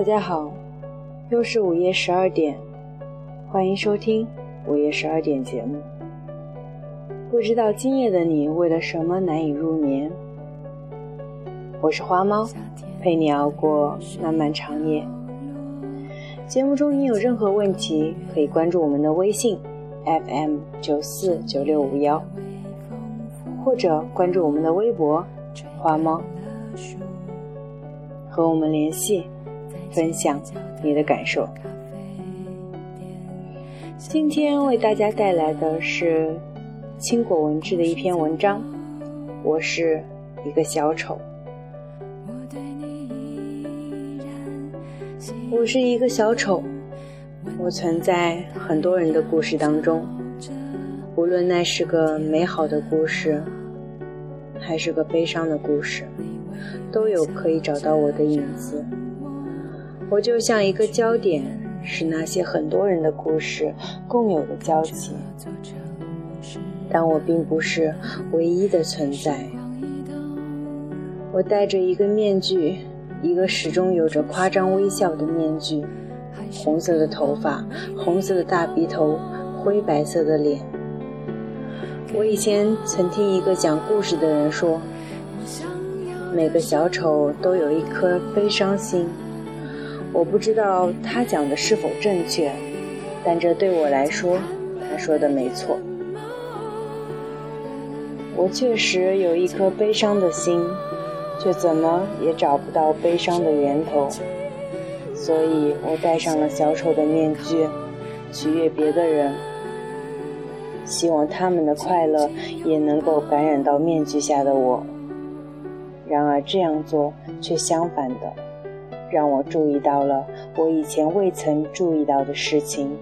大家好，又是午夜十二点，欢迎收听午夜十二点节目。不知道今夜的你为了什么难以入眠？我是花猫，陪你熬过漫漫长夜。节目中你有任何问题，可以关注我们的微信 FM 九四九六五幺，或者关注我们的微博花猫，和我们联系。分享你的感受。今天为大家带来的是青果文志的一篇文章。我是一个小丑。我是一个小丑，我存在很多人的故事当中，无论那是个美好的故事，还是个悲伤的故事，都有可以找到我的影子。我就像一个焦点，是那些很多人的故事共有的交集，但我并不是唯一的存在。我戴着一个面具，一个始终有着夸张微笑的面具，红色的头发，红色的大鼻头，灰白色的脸。我以前曾听一个讲故事的人说，每个小丑都有一颗悲伤心。我不知道他讲的是否正确，但这对我来说，他说的没错。我确实有一颗悲伤的心，却怎么也找不到悲伤的源头，所以我戴上了小丑的面具，取悦别的人，希望他们的快乐也能够感染到面具下的我。然而这样做却相反的。让我注意到了我以前未曾注意到的事情，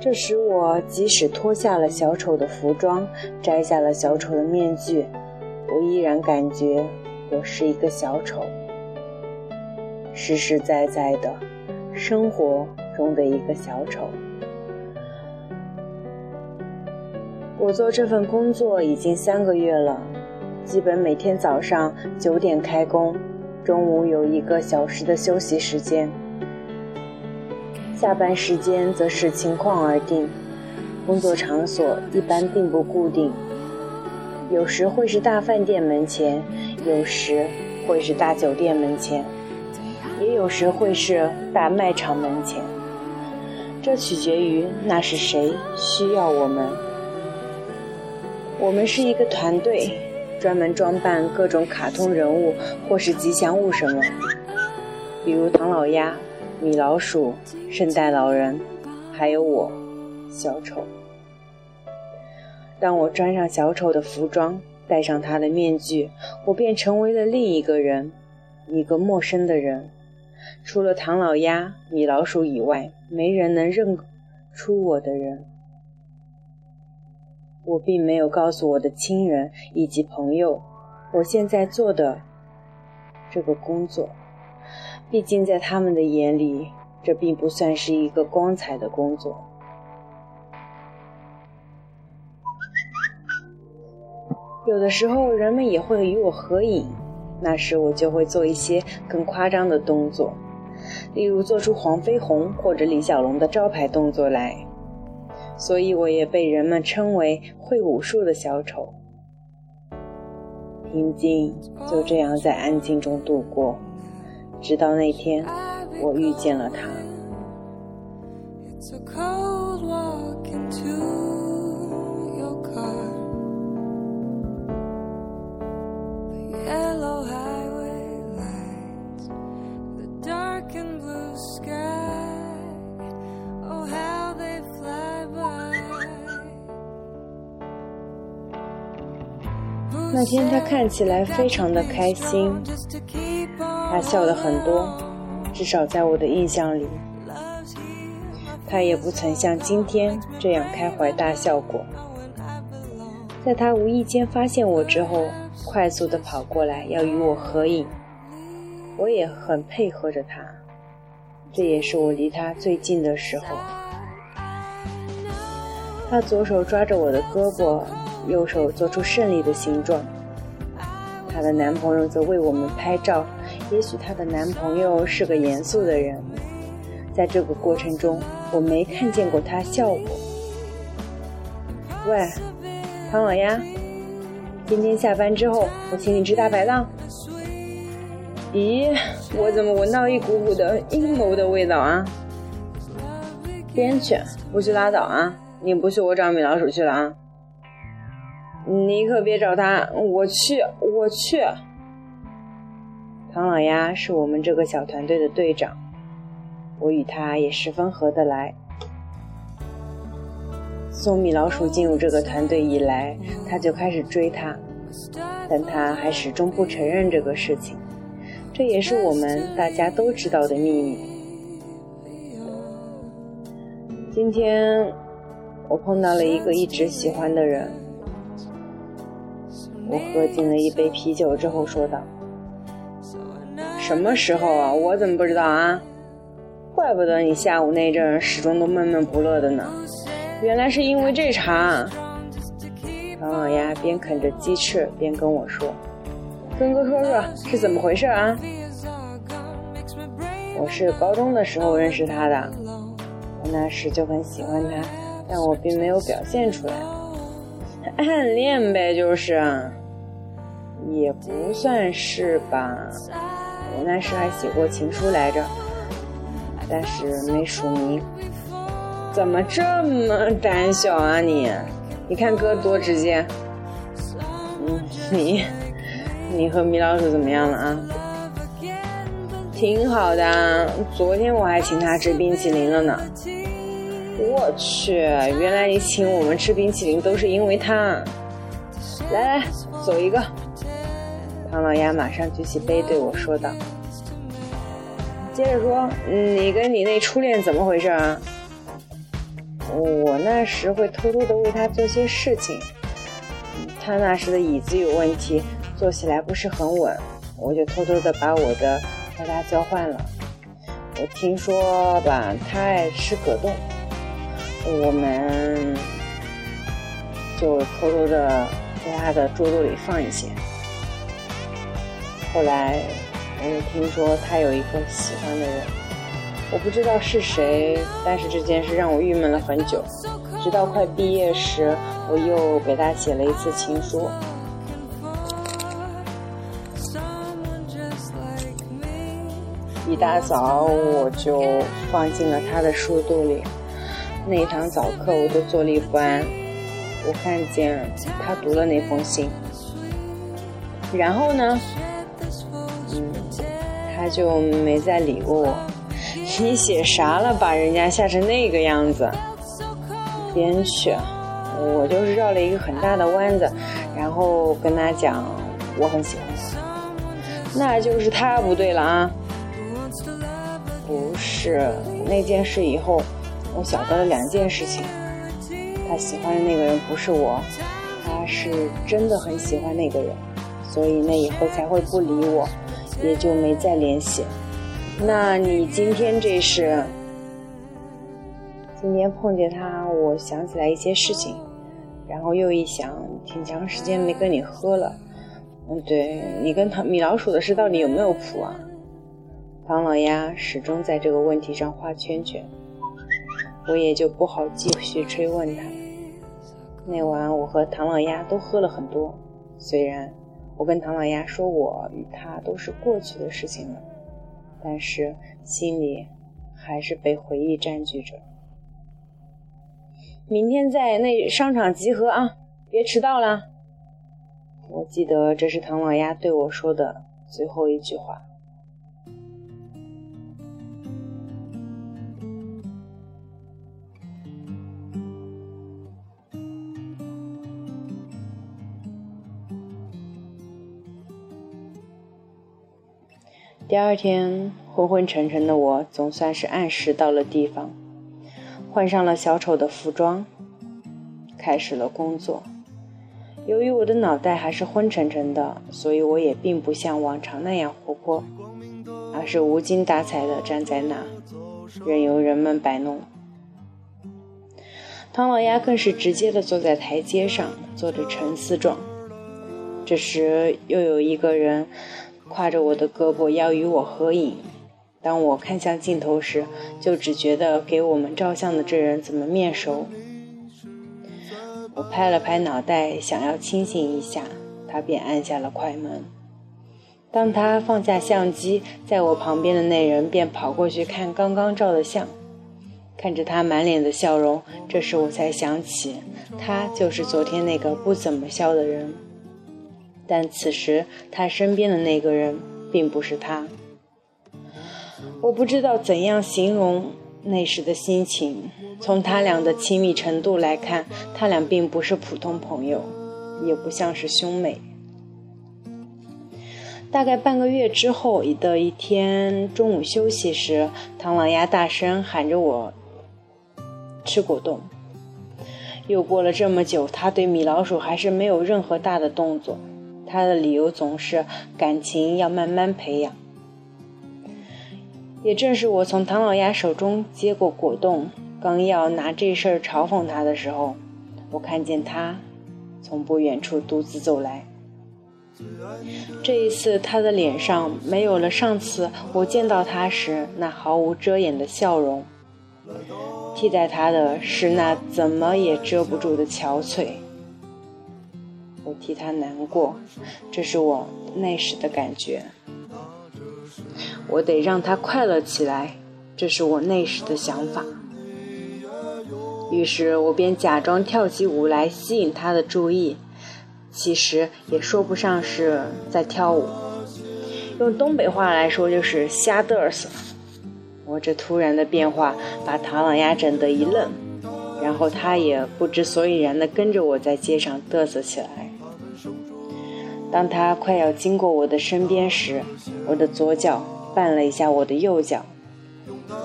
这使我即使脱下了小丑的服装，摘下了小丑的面具，我依然感觉我是一个小丑，实实在在的生活中的一个小丑。我做这份工作已经三个月了，基本每天早上九点开工。中午有一个小时的休息时间，下班时间则视情况而定。工作场所一般并不固定，有时会是大饭店门前，有时会是大酒店门前，也有时会是大卖场门前。这取决于那是谁需要我们。我们是一个团队。专门装扮各种卡通人物或是吉祥物什么，比如唐老鸭、米老鼠、圣诞老人，还有我，小丑。当我穿上小丑的服装，戴上他的面具，我便成为了另一个人，一个陌生的人。除了唐老鸭、米老鼠以外，没人能认出我的人。我并没有告诉我的亲人以及朋友，我现在做的这个工作。毕竟在他们的眼里，这并不算是一个光彩的工作。有的时候，人们也会与我合影，那时我就会做一些更夸张的动作，例如做出黄飞鸿或者李小龙的招牌动作来。所以，我也被人们称为会武术的小丑。平静就这样在安静中度过，直到那天，我遇见了他。那天他看起来非常的开心，他笑得很多，至少在我的印象里，他也不曾像今天这样开怀大笑过。在他无意间发现我之后，快速的跑过来要与我合影，我也很配合着他，这也是我离他最近的时候。他左手抓着我的胳膊。右手做出胜利的形状，她的男朋友则为我们拍照，也许她的男朋友是个严肃的人，在这个过程中，我没看见过他笑过。喂，唐老鸭，今天下班之后，我请你吃大排档。咦，我怎么闻到一股股的阴谋的味道啊？边去，不去拉倒啊！你不去，我找米老鼠去了啊！你可别找他，我去，我去。唐老鸭是我们这个小团队的队长，我与他也十分合得来。送米老鼠进入这个团队以来，他就开始追他，但他还始终不承认这个事情。这也是我们大家都知道的秘密。今天我碰到了一个一直喜欢的人，我喝进了一杯啤酒之后说道：“什么时候啊？我怎么不知道啊？怪不得你下午那阵始终都闷闷不乐的呢，原来是因为这茬。”唐老鸭边啃着鸡翅边跟我说。跟哥说说是怎么回事啊？我是高中的时候认识他的，我那时就很喜欢他，但我并没有表现出来，暗恋呗，就是，也不算是吧。我那时还写过情书来着，但是没署名。怎么这么胆小啊你？你看哥多直接。嗯，你。你和米老鼠怎么样了啊？挺好的，昨天我还请他吃冰淇淋了呢。我去，原来你请我们吃冰淇淋都是因为他。来来，走一个。唐老鸭马上举起杯对我说道：“接着说，你跟你那初恋怎么回事啊？”我那时会偷偷的为他做些事情，他那时的椅子有问题。坐起来不是很稳，我就偷偷的把我的和他交换了。我听说吧，他爱吃果冻，我们就偷偷的在他的桌子里放一些。后来我又听说他有一个喜欢的人，我不知道是谁，但是这件事让我郁闷了很久。直到快毕业时，我又给他写了一次情书。一大早我就放进了他的书肚里，那一堂早课我都坐立不安。我看见他读了那封信，然后呢，他就没再理过我。你写啥了？把人家吓成那个样子？编去，我就是绕了一个很大的弯子，然后跟他讲我很喜欢他。那就是他不对了啊！不是那件事以后，我晓得了两件事情。他喜欢的那个人不是我，他是真的很喜欢那个人，所以那以后才会不理我，也就没再联系。那你今天这是？今天碰见他，我想起来一些事情，然后又一想，挺长时间没跟你喝了。嗯，对你跟唐米老鼠的事到底有没有谱啊？唐老鸭始终在这个问题上画圈圈，我也就不好继续追问他。那晚我和唐老鸭都喝了很多，虽然我跟唐老鸭说我与他都是过去的事情了，但是心里还是被回忆占据着。明天在那商场集合啊，别迟到了。我记得这是唐老鸭对我说的最后一句话。第二天，昏昏沉沉的我总算是按时到了地方，换上了小丑的服装，开始了工作。由于我的脑袋还是昏沉沉的，所以我也并不像往常那样活泼，而是无精打采地站在那，任由人们摆弄。唐老鸭更是直接地坐在台阶上，做着沉思状。这时，又有一个人挎着我的胳膊要与我合影。当我看向镜头时，就只觉得给我们照相的这人怎么面熟。我拍了拍脑袋，想要清醒一下，他便按下了快门。当他放下相机，在我旁边的那人便跑过去看刚刚照的相。看着他满脸的笑容，这时我才想起，他就是昨天那个不怎么笑的人。但此时他身边的那个人并不是他。我不知道怎样形容那时的心情。从他俩的亲密程度来看，他俩并不是普通朋友，也不像是兄妹。大概半个月之后的一天中午休息时，唐老鸭大声喊着我吃果冻。又过了这么久，他对米老鼠还是没有任何大的动作。他的理由总是感情要慢慢培养。也正是我从唐老鸭手中接过果冻，刚要拿这事儿嘲讽他的时候，我看见他从不远处独自走来。这一次，他的脸上没有了上次我见到他时那毫无遮掩的笑容，替代他的是那怎么也遮不住的憔悴。替他难过，这是我那时的感觉。我得让他快乐起来，这是我那时的想法。于是我便假装跳起舞来吸引他的注意，其实也说不上是在跳舞，用东北话来说就是瞎嘚瑟。我这突然的变化把唐老鸭整得一愣，然后他也不知所以然地跟着我在街上嘚瑟起来。当他快要经过我的身边时，我的左脚。绊了一下我的右脚，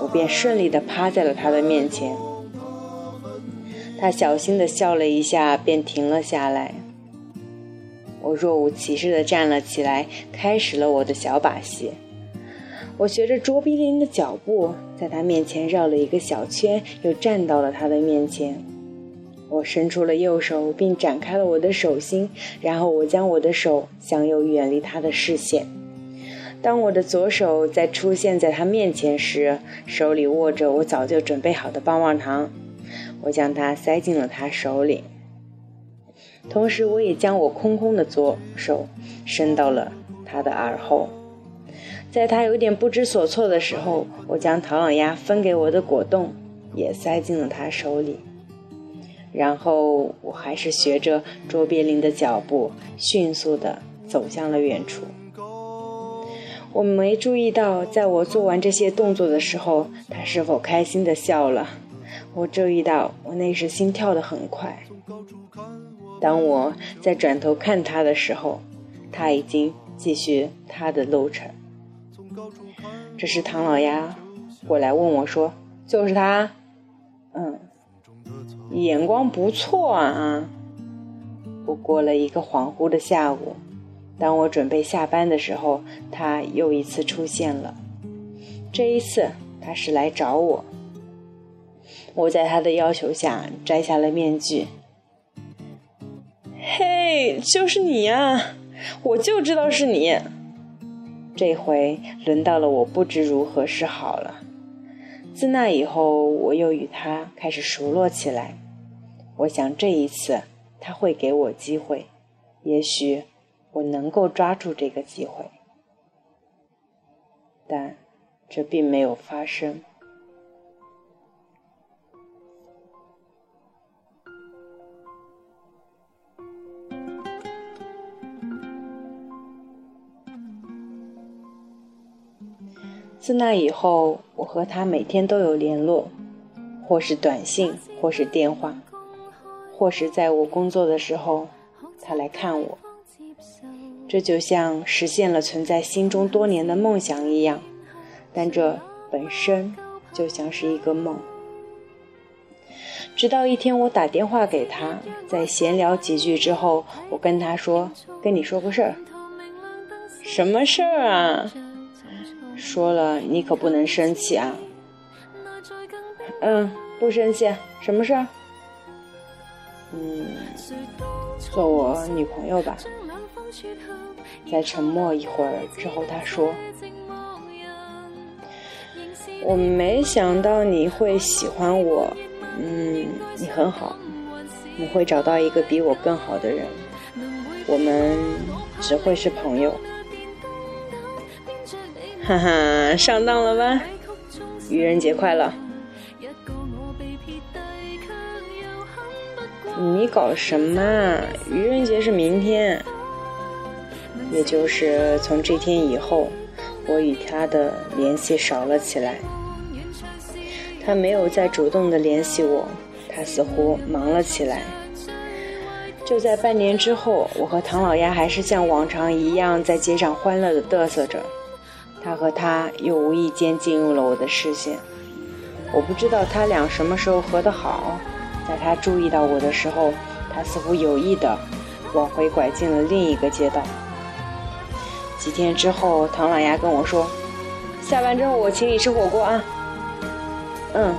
我便顺利地趴在了他的面前。他小心地笑了一下，便停了下来。我若无其事地站了起来，开始了我的小把戏。我学着卓别林的脚步，在他面前绕了一个小圈，又站到了他的面前。我伸出了右手，并展开了我的手心，然后我将我的手向右远离他的视线。当我的左手在出现在他面前时，手里握着我早就准备好的棒棒糖，我将它塞进了他手里。同时，我也将我空空的左手伸到了他的耳后。在他有点不知所措的时候，我将唐老鸭分给我的果冻也塞进了他手里。然后，我还是学着卓别林的脚步，迅速地走向了远处。我没注意到，在我做完这些动作的时候，他是否开心的笑了。我注意到，我那时心跳的很快。当我在转头看他的时候，他已经继续他的路程。这时，唐老鸭过来问我说：“就是他，嗯，眼光不错啊。”不过了一个恍惚的下午。当我准备下班的时候，他又一次出现了。这一次，他是来找我。我在他的要求下摘下了面具。嘿，就是你呀！我就知道是你。这回轮到了我，不知如何是好了。自那以后，我又与他开始熟络起来。我想这一次他会给我机会，也许。我能够抓住这个机会，但这并没有发生。自那以后，我和他每天都有联络，或是短信，或是电话，或是在我工作的时候，他来看我。这就像实现了存在心中多年的梦想一样，但这本身就像是一个梦。直到一天，我打电话给他，在闲聊几句之后，我跟他说：“跟你说个事儿。”“什么事儿啊？”“说了你可不能生气啊。”“嗯，不生气。什么事儿？”“嗯，做我女朋友吧。”在沉默一会儿之后，他说：“我没想到你会喜欢我，嗯，你很好，你会找到一个比我更好的人，我们只会是朋友。”哈哈，上当了吧？愚人节快乐！你搞什么？愚人节是明天，也就是从这天以后，我与他的联系少了起来。他没有再主动的联系我，他似乎忙了起来。就在半年之后，我和唐老鸭还是像往常一样在街上欢乐的嘚瑟着，他和他又无意间进入了我的视线。我不知道他俩什么时候和得好。在他注意到我的时候，他似乎有意的往回拐进了另一个街道。几天之后，唐老鸭跟我说：“下班之后我请你吃火锅啊。”嗯，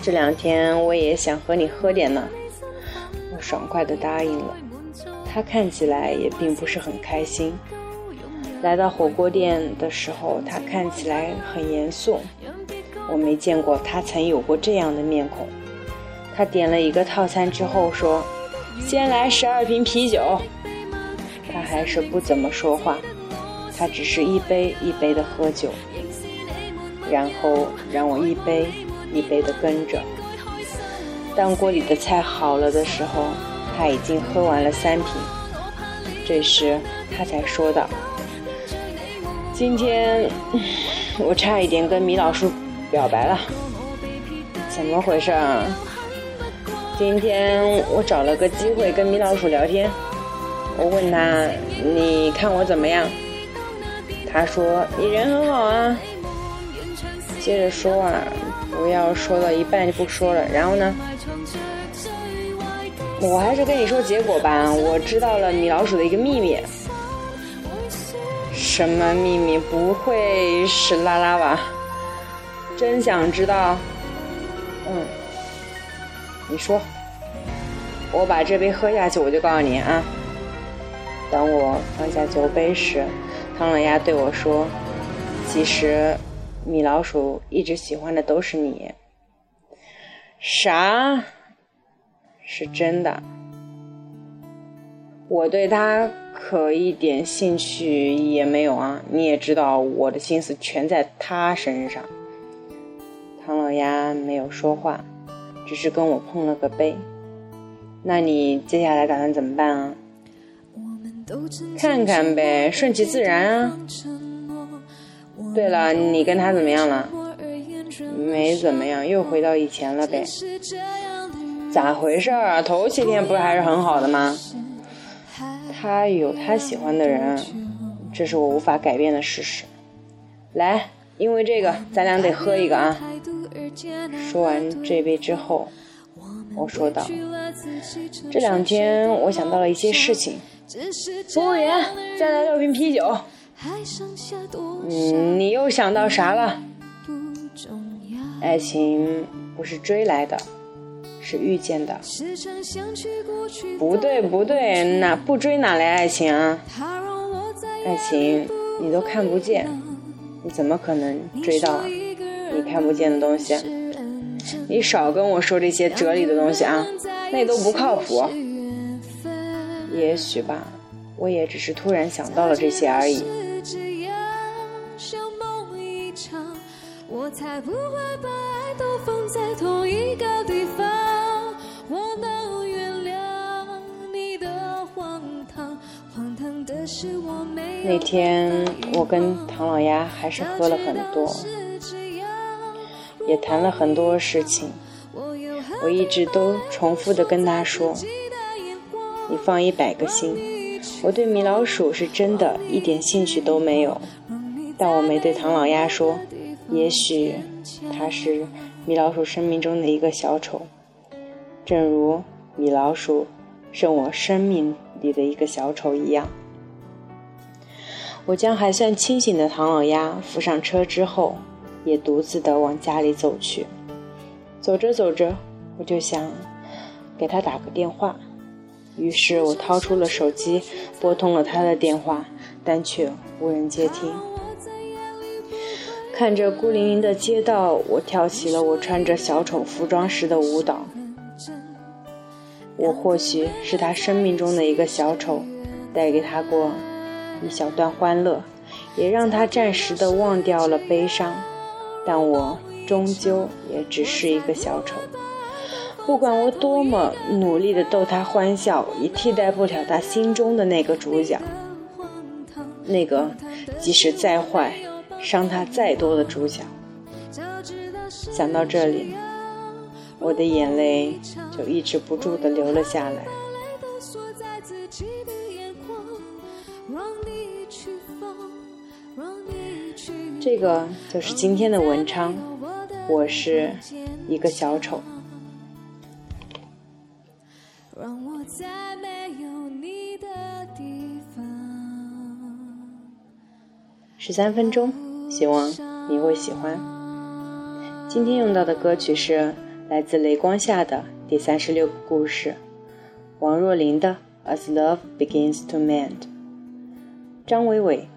这两天我也想和你喝点呢。我爽快的答应了。他看起来也并不是很开心。来到火锅店的时候，他看起来很严肃。我没见过他曾有过这样的面孔。他点了一个套餐之后说：“先来十二瓶啤酒。”他还是不怎么说话，他只是一杯一杯的喝酒，然后让我一杯一杯的跟着。当锅里的菜好了的时候，他已经喝完了三瓶。这时他才说道：“今天我差一点跟米老鼠表白了，怎么回事啊？”今天我找了个机会跟米老鼠聊天，我问他你看我怎么样？他说你人很好啊。接着说啊，不要说到一半就不说了。然后呢？我还是跟你说结果吧。我知道了米老鼠的一个秘密。什么秘密？不会是拉拉吧？真想知道。嗯。你说，我把这杯喝下去，我就告诉你啊。当我放下酒杯时，唐老鸭对我说：“其实，米老鼠一直喜欢的都是你。”啥？是真的？我对他可一点兴趣也没有啊！你也知道，我的心思全在他身上。唐老鸭没有说话。只是跟我碰了个杯，那你接下来打算怎么办啊？看看呗，顺其自然啊。对了，你跟他怎么样了？没怎么样，又回到以前了呗。咋回事啊？头七天不是还是很好的吗？他有他喜欢的人，这是我无法改变的事实。来，因为这个，咱俩得喝一个啊。说完这杯之后，我说道：“这两天我想到了一些事情。服务员，再来六瓶啤酒。嗯，你又想到啥了？爱情不是追来的，是遇见的。不对不对，哪不追哪来爱情啊？爱情你都看不见，你怎么可能追到啊？”你看不见的东西，你少跟我说这些哲理的东西啊，那都不靠谱。也许吧，我也只是突然想到了这些而已。那天我跟唐老鸭还是喝了很多。也谈了很多事情，我一直都重复的跟他说：“你放一百个心，我对米老鼠是真的一点兴趣都没有。”但我没对唐老鸭说，也许他是米老鼠生命中的一个小丑，正如米老鼠是我生命里的一个小丑一样。我将还算清醒的唐老鸭扶上车之后。也独自的往家里走去，走着走着，我就想给他打个电话，于是我掏出了手机，拨通了他的电话，但却无人接听。看着孤零零的街道，我跳起了我穿着小丑服装时的舞蹈。我或许是他生命中的一个小丑，带给他过一小段欢乐，也让他暂时的忘掉了悲伤。但我终究也只是一个小丑。不管我多么努力的逗他欢笑，也替代不了他心中的那个主角，那个即使再坏、伤他再多的主角。想到这里，我的眼泪就抑制不住的流了下来。这个就是今天的文章，我是一个小丑。在没有你的地方。十三分钟，希望你会喜欢。今天用到的歌曲是来自雷光下的第三十六个故事，王若琳的《As Love Begins to Mend》，张伟伟、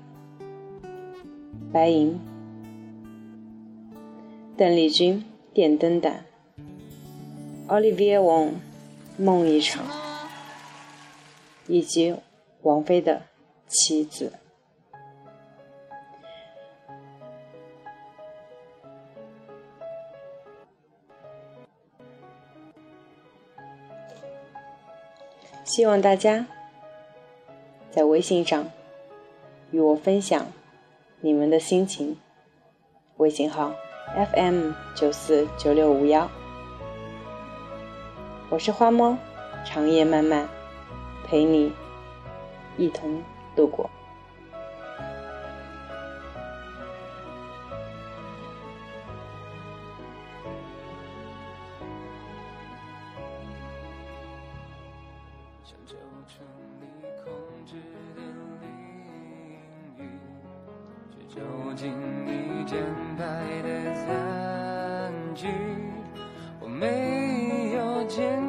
白银、邓丽君《电灯胆》，Olivia Wong《梦一场》。以及王菲的妻子。希望大家在微信上与我分享你们的心情。微信号：FM 九四九六五幺。我是花猫，长夜漫漫。陪你一同度过。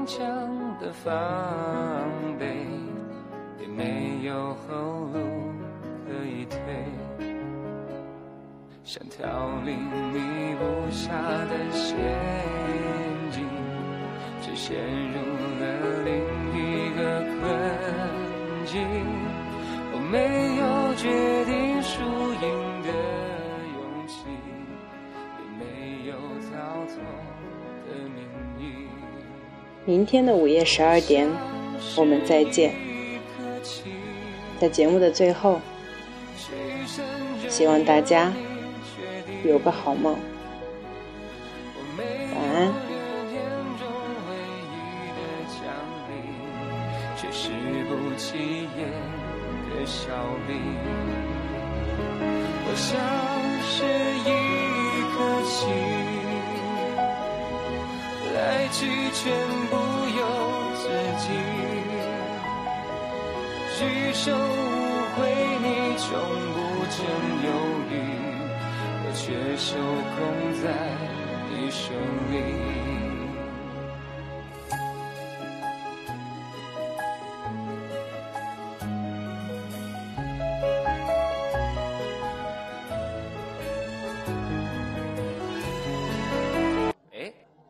强的防备，也。没有后路可以退，想逃离你布下的陷阱，却陷入了另一个困境。我没有决定输赢明天的午夜十二点，我们再见。在节目的最后，希望大家有个好梦，晚安。我像是一颗棋，来去全不由自己。举手无悔，你从不曾犹豫，我却受控在你手里。